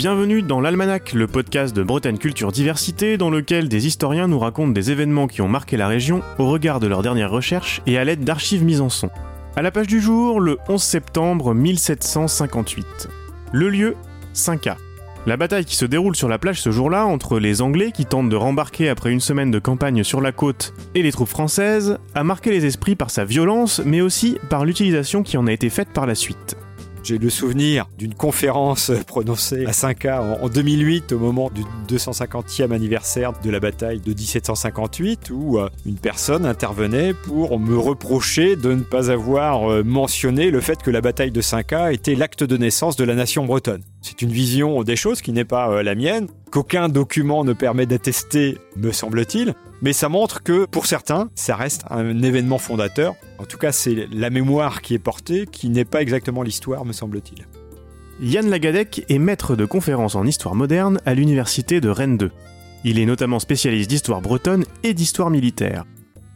Bienvenue dans l'Almanach, le podcast de Bretagne Culture Diversité, dans lequel des historiens nous racontent des événements qui ont marqué la région au regard de leurs dernières recherches et à l'aide d'archives mises en son. À la page du jour, le 11 septembre 1758. Le lieu, 5A. La bataille qui se déroule sur la plage ce jour-là entre les Anglais qui tentent de rembarquer après une semaine de campagne sur la côte et les troupes françaises a marqué les esprits par sa violence mais aussi par l'utilisation qui en a été faite par la suite. J'ai le souvenir d'une conférence prononcée à 5K en 2008 au moment du 250e anniversaire de la bataille de 1758 où euh, une personne intervenait pour me reprocher de ne pas avoir euh, mentionné le fait que la bataille de 5K était l'acte de naissance de la nation bretonne. C'est une vision des choses qui n'est pas euh, la mienne, qu'aucun document ne permet d'attester, me semble-t-il, mais ça montre que pour certains, ça reste un événement fondateur. En tout cas, c'est la mémoire qui est portée, qui n'est pas exactement l'histoire, me semble-t-il. Yann Lagadec est maître de conférences en histoire moderne à l'université de Rennes 2. Il est notamment spécialiste d'histoire bretonne et d'histoire militaire.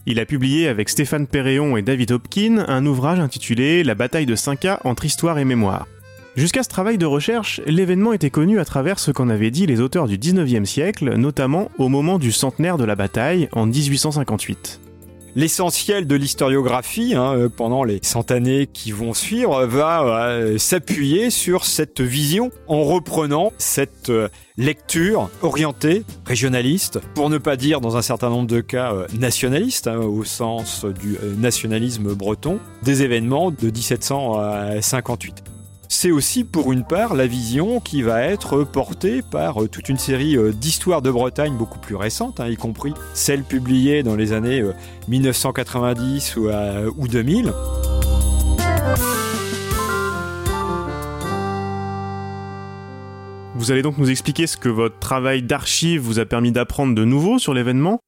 Il a publié avec Stéphane Perréon et David Hopkin un ouvrage intitulé La bataille de 5K entre histoire et mémoire. Jusqu'à ce travail de recherche, l'événement était connu à travers ce qu'en avaient dit les auteurs du 19e siècle, notamment au moment du centenaire de la bataille en 1858. L'essentiel de l'historiographie, hein, euh, pendant les cent années qui vont suivre, va euh, s'appuyer sur cette vision en reprenant cette euh, lecture orientée, régionaliste, pour ne pas dire dans un certain nombre de cas nationaliste, hein, au sens du nationalisme breton, des événements de 1758 c'est aussi pour une part la vision qui va être portée par euh, toute une série euh, d'histoires de Bretagne beaucoup plus récentes, hein, y compris celles publiées dans les années 1990 euh, ou, ou 2000. Vous allez donc nous expliquer ce que votre travail d'archive vous a permis d'apprendre de nouveau sur l'événement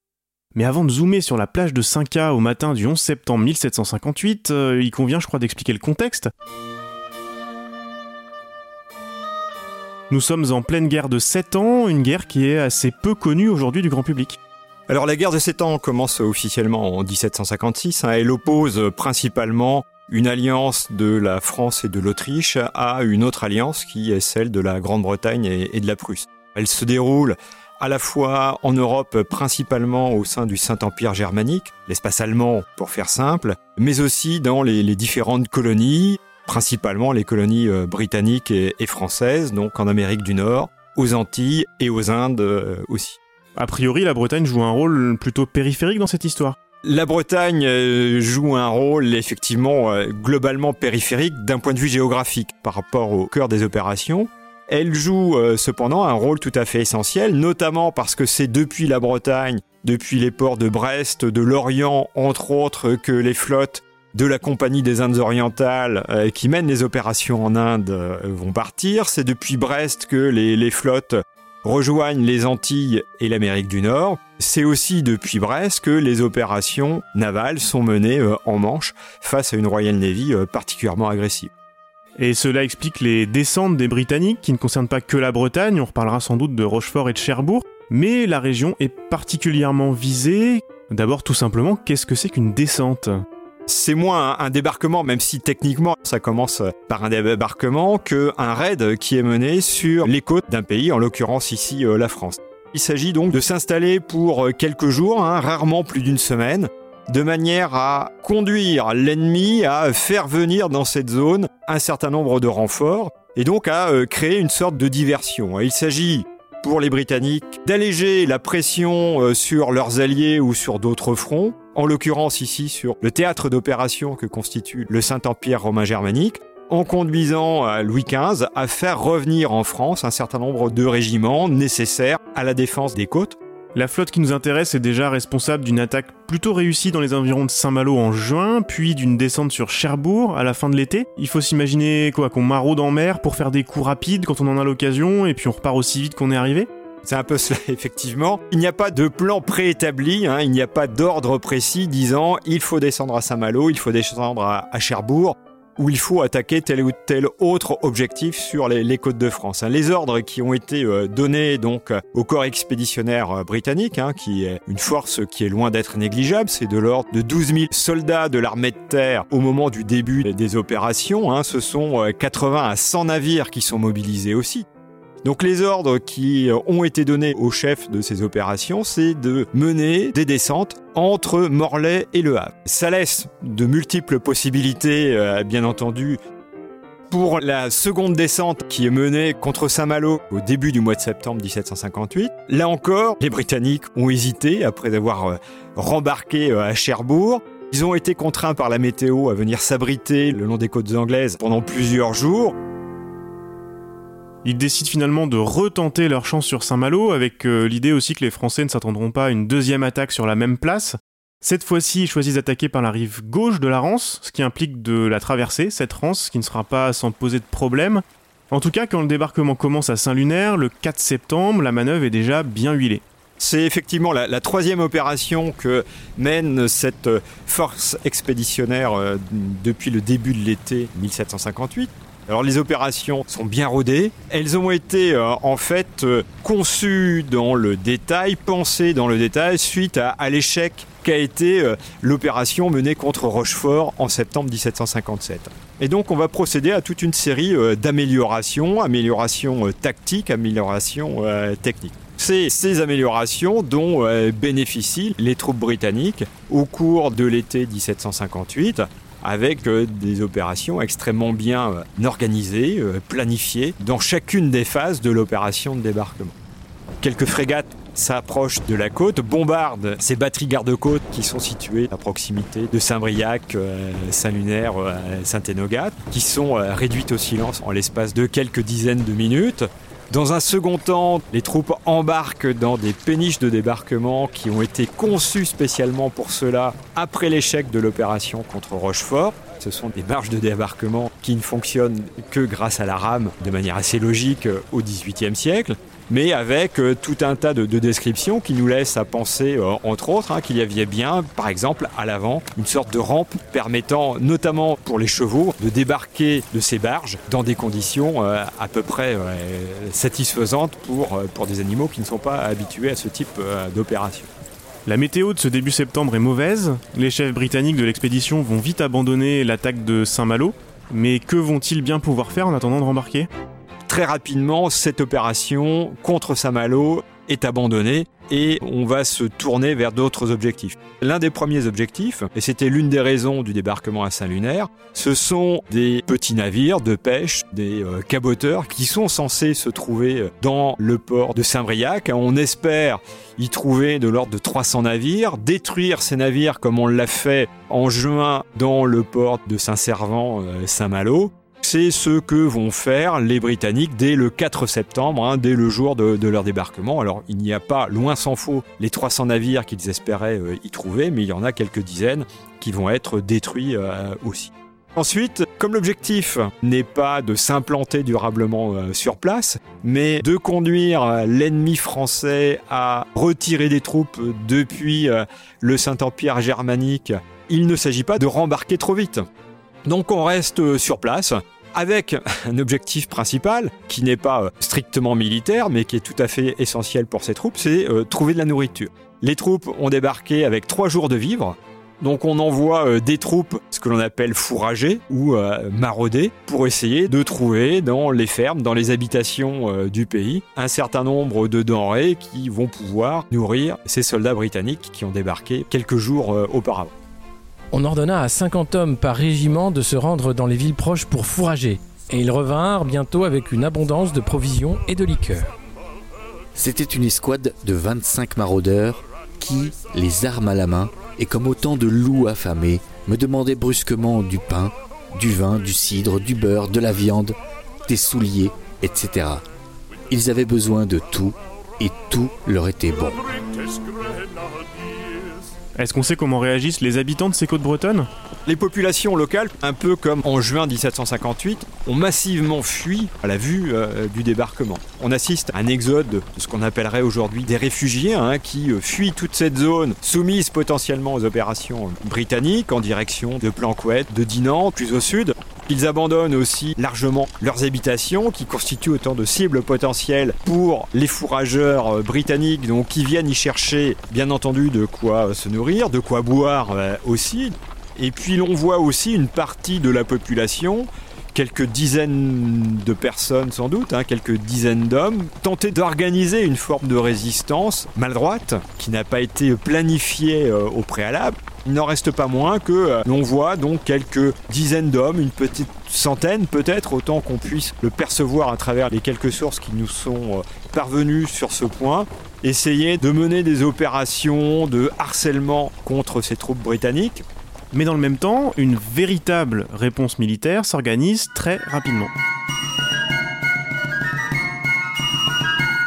mais avant de zoomer sur la plage de 5K au matin du 11 septembre 1758, il convient je crois d'expliquer le contexte. Nous sommes en pleine guerre de 7 ans, une guerre qui est assez peu connue aujourd'hui du grand public. Alors la guerre de 7 ans commence officiellement en 1756. Hein. elle oppose principalement une alliance de la France et de l'Autriche à une autre alliance qui est celle de la Grande-Bretagne et, de la Prusse. Elle se déroule à la fois en Europe, principalement au sein du Saint-Empire germanique, l'espace allemand pour faire simple, mais aussi dans les, les différentes colonies, principalement les colonies euh, britanniques et, françaises, donc en Amérique du Nord, aux Antilles et aux Indes euh, aussi. A priori, la Bretagne joue un rôle plutôt périphérique dans cette histoire. La Bretagne euh, joue un rôle effectivement globalement périphérique d'un point de vue géographique par rapport au cœur des opérations. Elle joue cependant un rôle tout à fait essentiel, notamment parce que c'est depuis la Bretagne, depuis les ports de Brest, de Lorient entre autres, que les flottes de la Compagnie des Indes orientales euh, qui mène les opérations en Inde euh, vont partir. C'est depuis Brest que les, flottes rejoignent les Antilles et l'Amérique du Nord. C'est aussi depuis Brest que les opérations navales sont menées euh, en Manche face à une Royal Navy particulièrement agressive. Et cela explique les descentes des Britanniques qui ne concernent pas que la Bretagne, on reparlera sans doute de Rochefort et de Cherbourg, mais la région est particulièrement visée. D'abord tout simplement, qu'est-ce que c'est qu'une descente? C'est moins un, débarquement, même si techniquement ça commence par un débarquement, qu'un raid qui est mené sur les côtes d'un pays, en l'occurrence ici euh, la France. Il s'agit donc de s'installer pour euh, quelques jours, hein, rarement plus d'une semaine, de manière à conduire l'ennemi à faire venir dans cette zone un certain nombre de renforts et donc à euh, créer une sorte de diversion. Il s'agit pour les Britanniques d'alléger la pression sur leurs alliés ou sur d'autres fronts, en l'occurrence ici sur le théâtre d'opération que constitue le Saint-Empire romain germanique, en conduisant euh, Louis XV à faire revenir en France un certain nombre de régiments nécessaires à la défense des côtes. La flotte qui nous intéresse est déjà responsable d'une attaque plutôt réussie dans les environs de Saint-Malo en juin, puis d'une descente sur Cherbourg à la fin de l'été. Il faut s'imaginer quoi qu'on maraude en mer pour faire des coups rapides quand on en a l'occasion, et puis on repart aussi vite qu'on est arrivé c'est un peu cela, effectivement. Il n'y a pas de plan préétabli, hein, il n'y a pas d'ordre précis disant il faut descendre à Saint-Malo, il faut descendre à, Cherbourg, ou il faut attaquer tel ou tel autre objectif sur les, côtes de France. Hein. Les ordres qui ont été euh, donnés donc au corps expéditionnaire euh, britannique, hein, qui est une force qui est loin d'être négligeable, c'est de l'ordre de 12 000 soldats de l'armée de terre au moment du début des opérations. ce sont 80 euh, à 100 navires qui sont mobilisés aussi. Donc les ordres qui ont été donnés au chef de ces opérations, c'est de mener des descentes entre Morlaix et Le Havre. Ça laisse de multiples possibilités, euh, bien entendu, pour la seconde descente qui est menée contre Saint-Malo au début du mois de septembre 1758. Là encore, les Britanniques ont hésité après avoir euh, rembarqué euh, à Cherbourg. Ils ont été contraints par la météo à venir s'abriter le long des côtes anglaises pendant plusieurs jours. Ils décident finalement de retenter leur chance sur Saint-Malo, avec euh, l'idée aussi que les Français ne s'attendront pas à une deuxième attaque sur la même place. Cette fois-ci, ils choisissent d'attaquer par la rive gauche de la Rance, ce qui implique de la traverser, cette Rance, qui ne sera pas sans poser de problème. En tout cas, quand le débarquement commence à Saint-Lunaire, le 4 septembre, la manœuvre est déjà bien huilée. C'est effectivement la, troisième opération que mène cette force expéditionnaire euh, depuis le début de l'été 1758. Alors les opérations sont bien rodées. Elles ont été euh, en fait euh, conçues dans le détail, pensées dans le détail suite à, l'échec qu'a été euh, l'opération menée contre Rochefort en septembre 1757. Et donc on va procéder à toute une série d'améliorations, améliorations tactiques, améliorations techniques. C'est ces améliorations dont bénéficient les troupes britanniques au cours de l'été 1758 avec euh, des opérations extrêmement bien euh, organisées, euh, planifiées, dans chacune des phases de l'opération de débarquement. Quelques frégates s'approchent de la côte, bombardent ces batteries garde-côte qui sont situées à proximité de Saint-Briac, Saint-Lunaire, Saint-Énogat, qui sont réduites au silence en l'espace de quelques dizaines de minutes. Dans un second temps, les troupes embarquent dans des péniches de débarquement qui ont été conçues spécialement pour cela après l'échec de l'opération contre Rochefort. Ce sont des barges de débarquement qui ne fonctionnent que grâce à la rame de manière assez logique au XVIIIe siècle mais avec euh, tout un tas de, descriptions qui nous laissent à penser, euh, entre autres, hein, qu'il y avait bien, par exemple, à l'avant, une sorte de rampe permettant, notamment pour les chevaux, de débarquer de ces barges dans des conditions euh, à peu près satisfaisantes pour, pour des animaux qui ne sont pas habitués à ce type d'opération. La météo de ce début septembre est mauvaise, les chefs britanniques de l'expédition vont vite abandonner l'attaque de Saint-Malo, mais que vont-ils bien pouvoir faire en attendant de rembarquer? Très rapidement, cette opération contre Saint-Malo est abandonnée et on va se tourner vers d'autres objectifs. L'un des premiers objectifs, et c'était l'une des raisons du débarquement à Saint-Lunaire, ce sont des petits navires de pêche, des euh, caboteurs qui sont censés se trouver dans le port de Saint-Briac. On espère y trouver de l'ordre de 300 navires, détruire ces navires comme on l'a fait en juin dans le port de Saint-Servant-Saint-Malo euh, c'est ce que vont faire les Britanniques dès le 4 septembre, hein, dès le jour de, leur débarquement. Alors il n'y a pas, loin s'en faut, les 300 navires qu'ils espéraient euh, y trouver, mais il y en a quelques dizaines qui vont être détruits euh, aussi. Ensuite, comme l'objectif n'est pas de s'implanter durablement euh, sur place, mais de conduire l'ennemi français à retirer des troupes depuis le Saint-Empire germanique, il ne s'agit pas de rembarquer trop vite. Donc on reste sur place, avec un objectif principal qui n'est pas euh, strictement militaire mais qui est tout à fait essentiel pour ces troupes, c'est euh, trouver de la nourriture. Les troupes ont débarqué avec trois jours de vivres. Donc on envoie euh, des troupes, ce que l'on appelle fourrager ou marauder, pour essayer de trouver dans les fermes, dans les habitations du pays, un certain nombre de denrées qui vont pouvoir nourrir ces soldats britanniques qui ont débarqué quelques jours auparavant on ordonna à 50 hommes par régiment de se rendre dans les villes proches pour fourrager, et ils revinrent bientôt avec une abondance de provisions et de liqueurs. C'était une escouade de 25 maraudeurs qui, les armes à la main, et comme autant de loups affamés, me demandaient brusquement du pain, du vin, du cidre, du beurre, de la viande, des souliers, etc. Ils avaient besoin de tout, et tout leur était bon. Est-ce qu'on sait comment réagissent les habitants de ces côtes bretonnes Les populations locales, un peu comme en juin 1758, ont massivement fui à la vue euh, du débarquement. On assiste à un exode de ce qu'on appellerait aujourd'hui des réfugiés hein, qui euh, fuient toute cette zone soumise potentiellement aux opérations britanniques en direction de Planquette, de Dinan, plus au sud. Ils abandonnent aussi largement leurs habitations qui constituent autant de cibles potentielles pour les fourrageurs euh, britanniques donc qui viennent y chercher bien entendu de quoi se nourrir, de quoi boire aussi. Et puis l'on voit aussi une partie de la population quelques dizaines de personnes sans doute, hein, quelques dizaines d'hommes, tentaient d'organiser une forme de résistance maladroite qui n'a pas été planifiée euh, au préalable. Il n'en reste pas moins que euh, l'on voit donc quelques dizaines d'hommes, une petite centaine peut-être, autant qu'on puisse le percevoir à travers les quelques sources qui nous sont euh, parvenues sur ce point, essayer de mener des opérations de harcèlement contre ces troupes britanniques. Mais dans le même temps, une véritable réponse militaire s'organise très rapidement.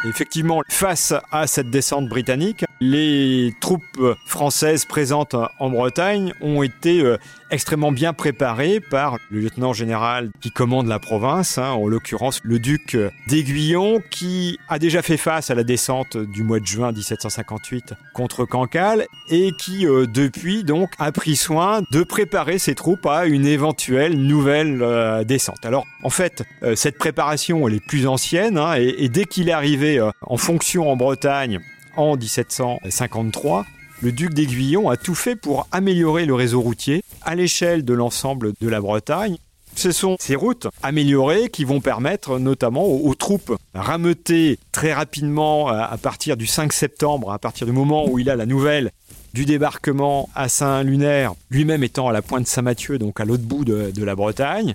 Effectivement, face à cette descente britannique, les troupes françaises présentes en Bretagne ont été euh, extrêmement bien préparées par le lieutenant général qui commande la province, hein, en l'occurrence le duc d'Aiguillon, qui a déjà fait face à la descente du mois de juin 1758 contre Cancale et qui euh, depuis donc a pris soin de préparer ses troupes à une éventuelle nouvelle euh, descente. Alors en fait, cette préparation elle est plus ancienne hein, et, et, dès qu'il est arrivé en fonction en Bretagne en 1753, le duc d'Aiguillon a tout fait pour améliorer le réseau routier à l'échelle de l'ensemble de la Bretagne. Ce sont ces routes améliorées qui vont permettre notamment aux, troupes rameutées très rapidement à partir du 5 septembre, à partir du moment où il a la nouvelle du débarquement à Saint-Lunaire, lui-même étant à la pointe Saint-Mathieu, donc à l'autre bout de la Bretagne,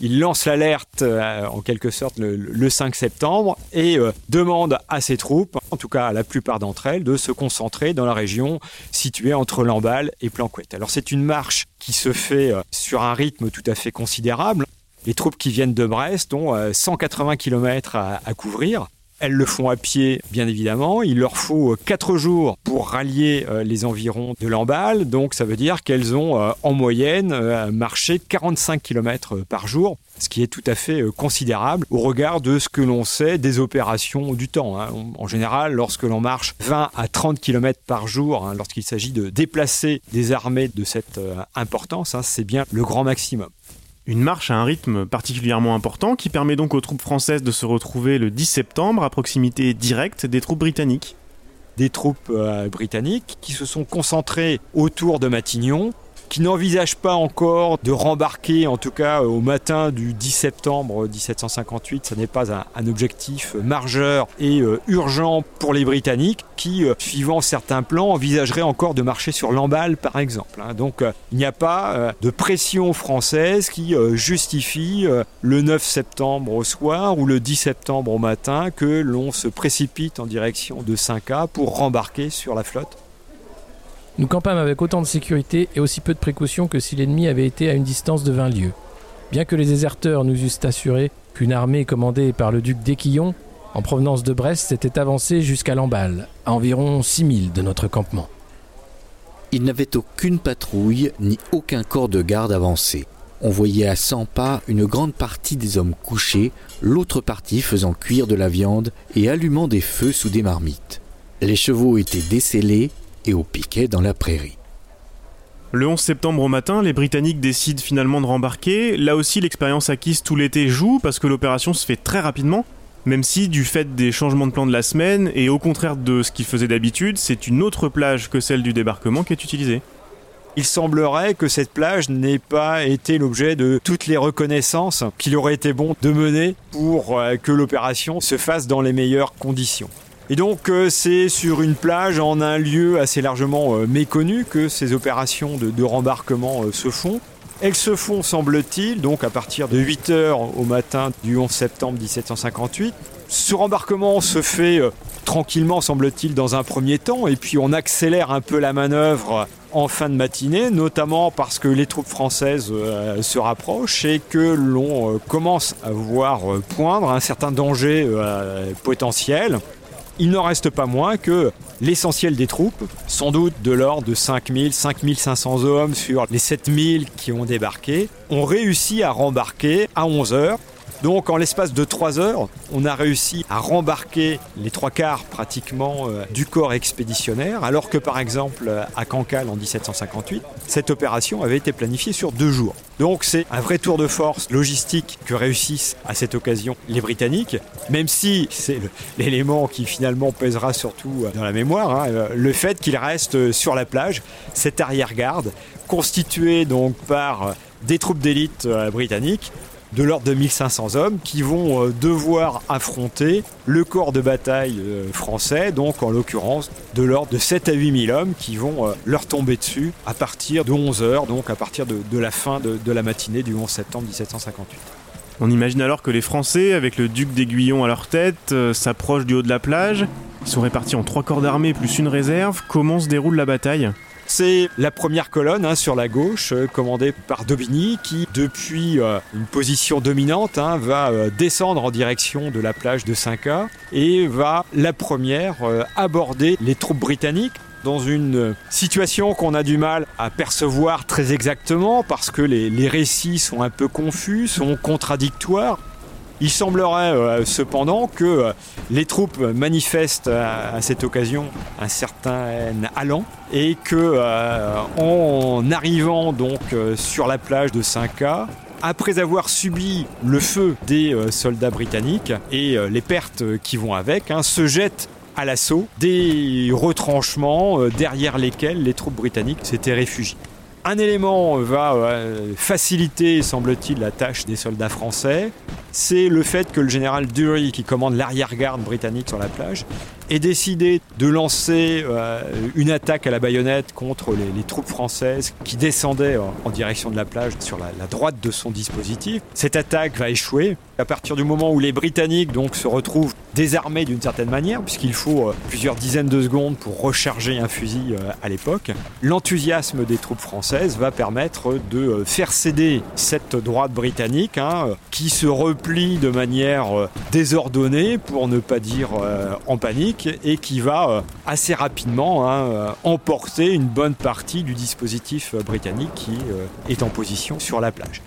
il lance l'alerte euh, en quelque sorte le, 5 septembre et euh, demande à ses troupes, en tout cas à la plupart d'entre elles, de se concentrer dans la région située entre Lamballe et Planquette. Alors c'est une marche qui se fait euh, sur un rythme tout à fait considérable. Les troupes qui viennent de Brest ont 180 km à couvrir. Elles le font à pied, bien évidemment. Il leur faut 4 euh, jours pour rallier euh, les environs de Lamballe. Donc ça veut dire qu'elles ont euh, en moyenne marché 45 km par jour, ce qui est tout à fait considérable au regard de ce que l'on sait des opérations du temps. Hein. En général, lorsque l'on marche 20 à 30 km par jour, hein, lorsqu'il s'agit de déplacer des armées de cette importance, hein, c'est bien le grand maximum. Une marche à un rythme particulièrement important qui permet donc aux troupes françaises de se retrouver le 10 septembre à proximité directe des troupes britanniques. Des troupes euh, britanniques qui se sont concentrées autour de Matignon qui n'envisage pas encore de rembarquer, en tout cas au matin du 10 septembre 1758. Ce n'est pas un, objectif majeur et euh, urgent pour les Britanniques, qui, euh, suivant certains plans, envisageraient encore de marcher sur l'emballe, par exemple. Hein. Donc euh, il n'y a pas de pression française qui justifie le 9 septembre au soir ou le 10 septembre au matin que l'on se précipite en direction de 5A pour rembarquer sur la flotte. Nous campâmes avec autant de sécurité et aussi peu de précautions que si l'ennemi avait été à une distance de 20 lieues. Bien que les déserteurs nous eussent assuré qu'une armée commandée par le duc d'Équillon, en provenance de Brest, s'était avancée jusqu'à Lamballe, à environ 6000 de notre campement. Il n'avait aucune patrouille ni aucun corps de garde avancé. On voyait à 100 pas une grande partie des hommes couchés, l'autre partie faisant cuire de la viande et allumant des feux sous des marmites. Les chevaux étaient décellés et au piquet dans la prairie. Le 11 septembre au matin, les Britanniques décident finalement de rembarquer. Là aussi, l'expérience acquise tout l'été joue parce que l'opération se fait très rapidement. Même si, du fait des changements de plan de la semaine, et au contraire de ce qu'ils faisaient d'habitude, c'est une autre plage que celle du débarquement qui est utilisée. Il semblerait que cette plage n'ait pas été l'objet de toutes les reconnaissances qu'il aurait été bon de mener pour euh, que l'opération se fasse dans les meilleures conditions. Et donc euh, c'est sur une plage en un lieu assez largement euh, méconnu que ces opérations de, rembarquement euh, se font. Elles se font, semble-t-il, donc à partir de 8 heures au matin du 11 septembre 1758. Ce rembarquement se fait tranquillement, semble-t-il, dans un premier temps, et puis on accélère un peu la manœuvre en fin de matinée, notamment parce que les troupes françaises se rapprochent et que l'on commence à voir poindre un certain danger potentiel il n'en reste pas moins que l'essentiel des troupes, sans doute de l'ordre de 5000, 5500 hommes sur les 7000 qui ont débarqué, ont réussi à rembarquer à 11 heures donc en l'espace de trois heures, on a réussi à rembarquer les trois quarts pratiquement euh, du corps expéditionnaire, alors que par exemple à Cancale en 1758, cette opération avait été planifiée sur deux jours. Donc c'est un vrai tour de force logistique que réussissent à cette occasion les Britanniques, même si c'est l'élément qui finalement pèsera surtout euh, dans la mémoire, hein, euh, le fait qu'ils restent sur la plage, cette arrière-garde, constituée donc par des troupes d'élite britanniques, de l'ordre de 1500 hommes qui vont euh, devoir affronter le corps de bataille euh, français, donc en l'occurrence de l'ordre de 7 à 8 000 hommes qui vont euh, leur tomber dessus à partir de 11 heures, donc à partir de, la fin de, de la matinée du 11 septembre 1758. On imagine alors que les Français, avec le duc d'Aiguillon à leur tête, s'approchent du haut de la plage. Ils sont répartis en trois corps d'armée plus une réserve. Comment se déroule la bataille? C'est la première colonne hein, sur la gauche, euh, commandée par Daubigny, qui, depuis euh, une position dominante, hein, va euh, descendre en direction de la plage de 5A et va, la première, aborder les troupes britanniques dans une situation qu'on a du mal à percevoir très exactement parce que les récits sont un peu confus, sont contradictoires. Il semblerait euh, cependant que euh, les troupes manifestent à, cette occasion un certain allant et que euh, en arrivant donc sur la plage de 5K, après avoir subi le feu des soldats britanniques et les pertes qui vont avec, hein, se jettent à l'assaut des retranchements derrière lesquels les troupes britanniques s'étaient réfugiées. Un élément va faciliter, semble-t-il, la tâche des soldats français. C'est le fait que le général Dury, qui commande l'arrière-garde britannique sur la plage, ait décidé de lancer euh, une attaque à la baïonnette contre les, troupes françaises qui descendaient en, direction de la plage sur la, droite de son dispositif. Cette attaque va échouer à partir du moment où les Britanniques donc se retrouvent désarmés d'une certaine manière, puisqu'il faut euh, plusieurs dizaines de secondes pour recharger un fusil euh, à l'époque. L'enthousiasme des troupes françaises va permettre de faire céder cette droite britannique, hein, qui se replie de manière désordonnée, pour ne pas dire en panique et qui va euh, assez rapidement hein, euh, emporter une bonne partie du dispositif euh, britannique qui est en position sur la plage.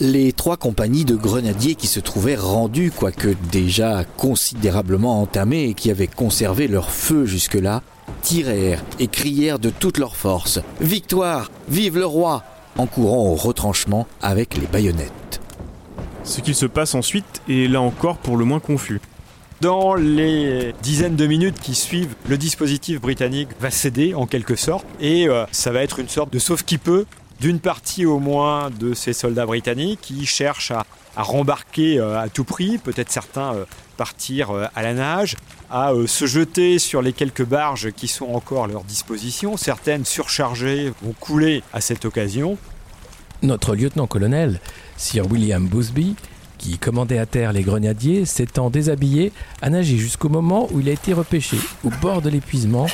Les trois compagnies de grenadiers qui se trouvaient rendues, quoique déjà considérablement entamées et qui avaient conservé leur feu jusque-là, tirèrent et crièrent de toutes leurs forces Victoire Vive le roi en courant au retranchement avec les baïonnettes. Ce qu'il se passe ensuite est là encore pour le moins confus. Dans les dizaines de minutes qui suivent, le dispositif britannique va céder en quelque sorte et euh, ça va être une sorte de sauve qui peut d'une partie au moins de ces soldats britanniques qui cherchent à, rembarquer euh, à tout prix, peut-être certains euh, partir à la nage, à se jeter sur les quelques barges qui sont encore à leur disposition, certaines surchargées vont couler à cette occasion. Notre lieutenant-colonel, Sir William Busby, qui commandait à terre les grenadiers, s'étant déshabillé, a nagé jusqu'au moment où il a été repêché au bord de l'épuisement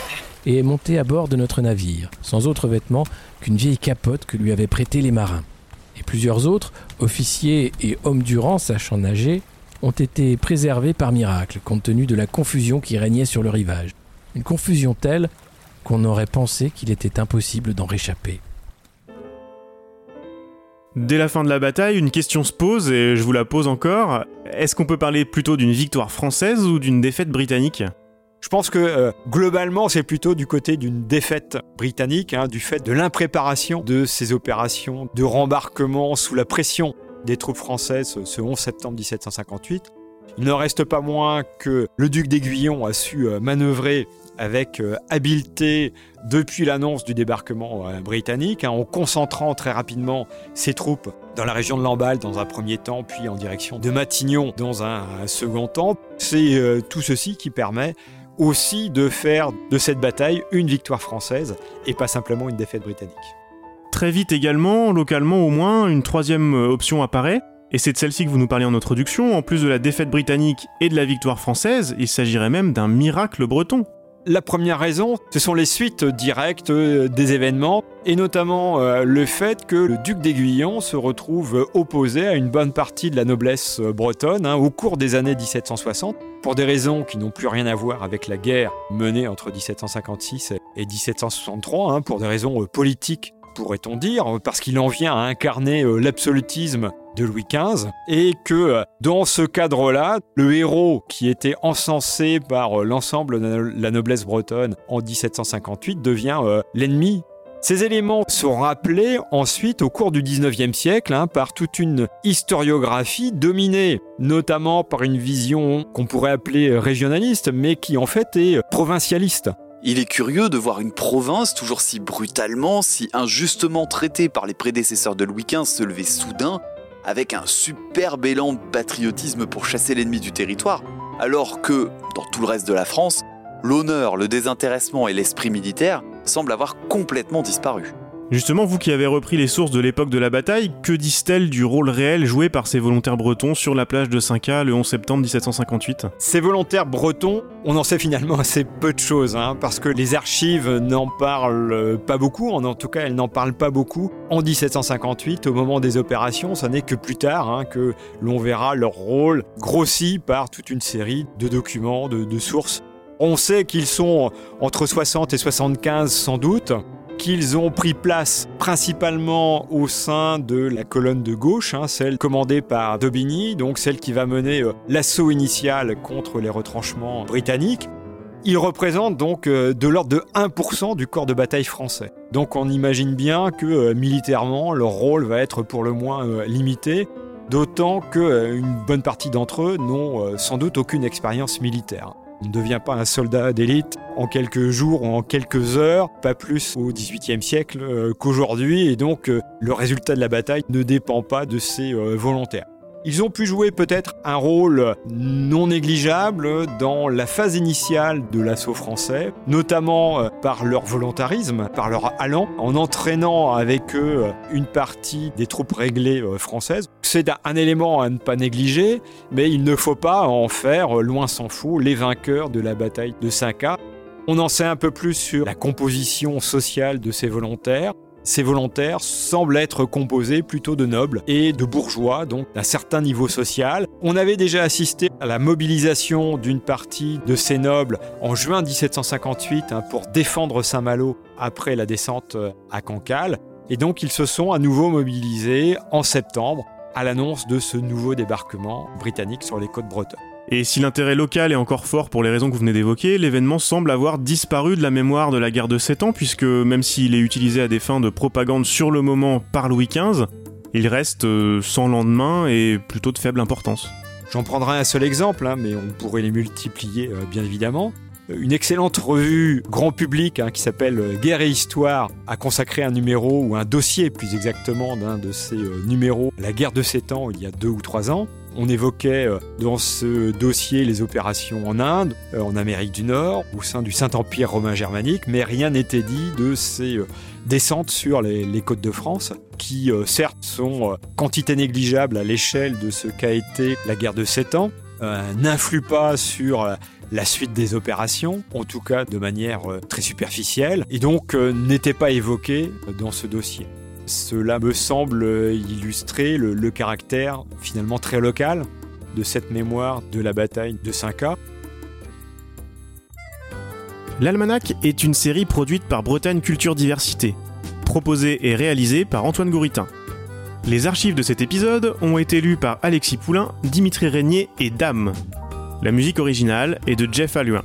et est monté à bord de notre navire, sans autre vêtement qu'une vieille capote que lui avaient prêté les marins. Et plusieurs autres, officiers et hommes du rang sachant nager, ont été préservés par miracle, compte tenu de la confusion qui régnait sur le rivage. Une confusion telle qu'on aurait pensé qu'il était impossible d'en réchapper. Dès la fin de la bataille, une question se pose et je vous la pose encore. Est-ce qu'on peut parler plutôt d'une victoire française ou d'une défaite britannique? Je pense que euh, globalement, c'est plutôt du côté d'une défaite britannique, hein, du fait de l'impréparation de ces opérations de rembarquement sous la pression des troupes françaises ce 11 septembre 1758. Il ne reste pas moins que le duc d'Aiguillon a su euh, manœuvrer avec euh, habileté depuis l'annonce du débarquement euh, britannique, hein, en concentrant très rapidement ses troupes dans la région de Lamballe dans un premier temps, puis en direction de Matignon dans un, second temps. C'est euh, tout ceci qui permet aussi de faire de cette bataille une victoire française et pas simplement une défaite britannique. Très vite également, localement au moins, une troisième option apparaît, et c'est de celle-ci que vous nous parlez en introduction, en plus de la défaite britannique et de la victoire française, il s'agirait même d'un miracle breton. La première raison, ce sont les suites directes euh, des événements, et notamment euh, le fait que le duc d'Aiguillon se retrouve opposé à une bonne partie de la noblesse euh, bretonne hein, au cours des années 1760, pour des raisons qui n'ont plus rien à voir avec la guerre menée entre 1756 et 1763, hein, pour des raisons politiques pourrait-on dire, parce qu'il en vient à incarner l'absolutisme de Louis XV, et que euh, dans ce cadre-là, le héros qui était encensé par euh, l'ensemble de la noblesse bretonne en 1758 devient euh, l'ennemi ces éléments sont rappelés ensuite au cours du 19e siècle hein, par toute une historiographie dominée notamment par une vision qu'on pourrait appeler régionaliste mais qui en fait est provincialiste. Il est curieux de voir une province toujours si brutalement, si injustement traitée par les prédécesseurs de Louis XV se lever soudain avec un superbe élan de patriotisme pour chasser l'ennemi du territoire, alors que, dans tout le reste de la France, l'honneur, le désintéressement et l'esprit militaire semblent avoir complètement disparu. Justement, vous qui avez repris les sources de l'époque de la bataille, que disent-elles du rôle réel joué par ces volontaires bretons sur la plage de 5K le 11 septembre 1758 Ces volontaires bretons, on en sait finalement assez peu de choses, hein, parce que les archives n'en parlent pas beaucoup, en tout cas elles n'en parlent pas beaucoup. En 1758, au moment des opérations, ce n'est que plus tard hein, que l'on verra leur rôle grossi par toute une série de documents, de sources. On sait qu'ils sont entre 60 et 75 sans doute, qu'ils ont pris place principalement au sein de la colonne de gauche, hein, celle commandée par Daubigny, donc celle qui va mener euh, l'assaut initial contre les retranchements britanniques. Ils représentent donc euh, de l'ordre de 1% du corps de bataille français. Donc on imagine bien que euh, militairement, leur rôle va être pour le moins limité, d'autant qu'une bonne partie d'entre eux n'ont sans doute aucune expérience militaire. On ne devient pas un soldat d'élite en quelques jours ou en quelques heures, pas plus au XVIIIe siècle euh, qu'aujourd'hui, et donc euh, le résultat de la bataille ne dépend pas de ces euh, volontaires. Ils ont pu jouer peut-être un rôle non négligeable dans la phase initiale de l'assaut français, notamment euh, par leur volontarisme, par leur allant, en entraînant avec eux euh, une partie des troupes réglées euh, françaises. C'est un élément à ne pas négliger, mais il ne faut pas en faire, loin s'en faut, les vainqueurs de la bataille de 5 On en sait un peu plus sur la composition sociale de ces volontaires, ces volontaires semblent être composés plutôt de nobles et de bourgeois, donc d'un certain niveau social. On avait déjà assisté à la mobilisation d'une partie de ces nobles en juin 1758 hein, pour défendre Saint-Malo après la descente euh, à Cancale. Et donc ils se sont à nouveau mobilisés en septembre à l'annonce de ce nouveau débarquement britannique sur les côtes bretonnes. Et si l'intérêt local est encore fort pour les raisons que vous venez d'évoquer, l'événement semble avoir disparu de la mémoire de la guerre de 7 ans, puisque même s'il est utilisé à des fins de propagande sur le moment par Louis XV, il reste euh, sans lendemain et plutôt de faible importance. J'en prendrai un seul exemple, hein, mais on pourrait les multiplier euh, bien évidemment. Euh, une excellente revue grand public hein, qui s'appelle Guerre et Histoire a consacré un numéro ou un dossier plus exactement d'un de ces numéros, la guerre de 7 ans il y a deux ou trois ans. On évoquait euh, dans ce dossier les opérations en Inde, euh, en Amérique du Nord, au sein du Saint-Empire romain germanique, mais rien n'était dit de ces euh, descentes sur les, côtes de France, qui certes sont quantité négligeable à l'échelle de ce qu'a été la guerre de Sept ans, n'influent pas sur la suite des opérations, en tout cas de manière très superficielle, et donc n'étaient pas évoquées dans ce dossier. Cela me semble illustrer le, caractère finalement très local de cette mémoire de la bataille de 5K. L'Almanach est une série produite par Bretagne Culture Diversité, proposée et réalisée par Antoine Gouritin. Les archives de cet épisode ont été lues par Alexis Poulain, Dimitri Régnier et Dame. La musique originale est de Jeff Alluin.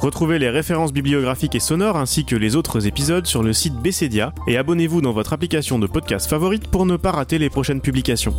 Retrouvez les références bibliographiques et sonores ainsi que les autres épisodes sur le site Bessedia et abonnez-vous dans votre application de podcast favorite pour ne pas rater les prochaines publications.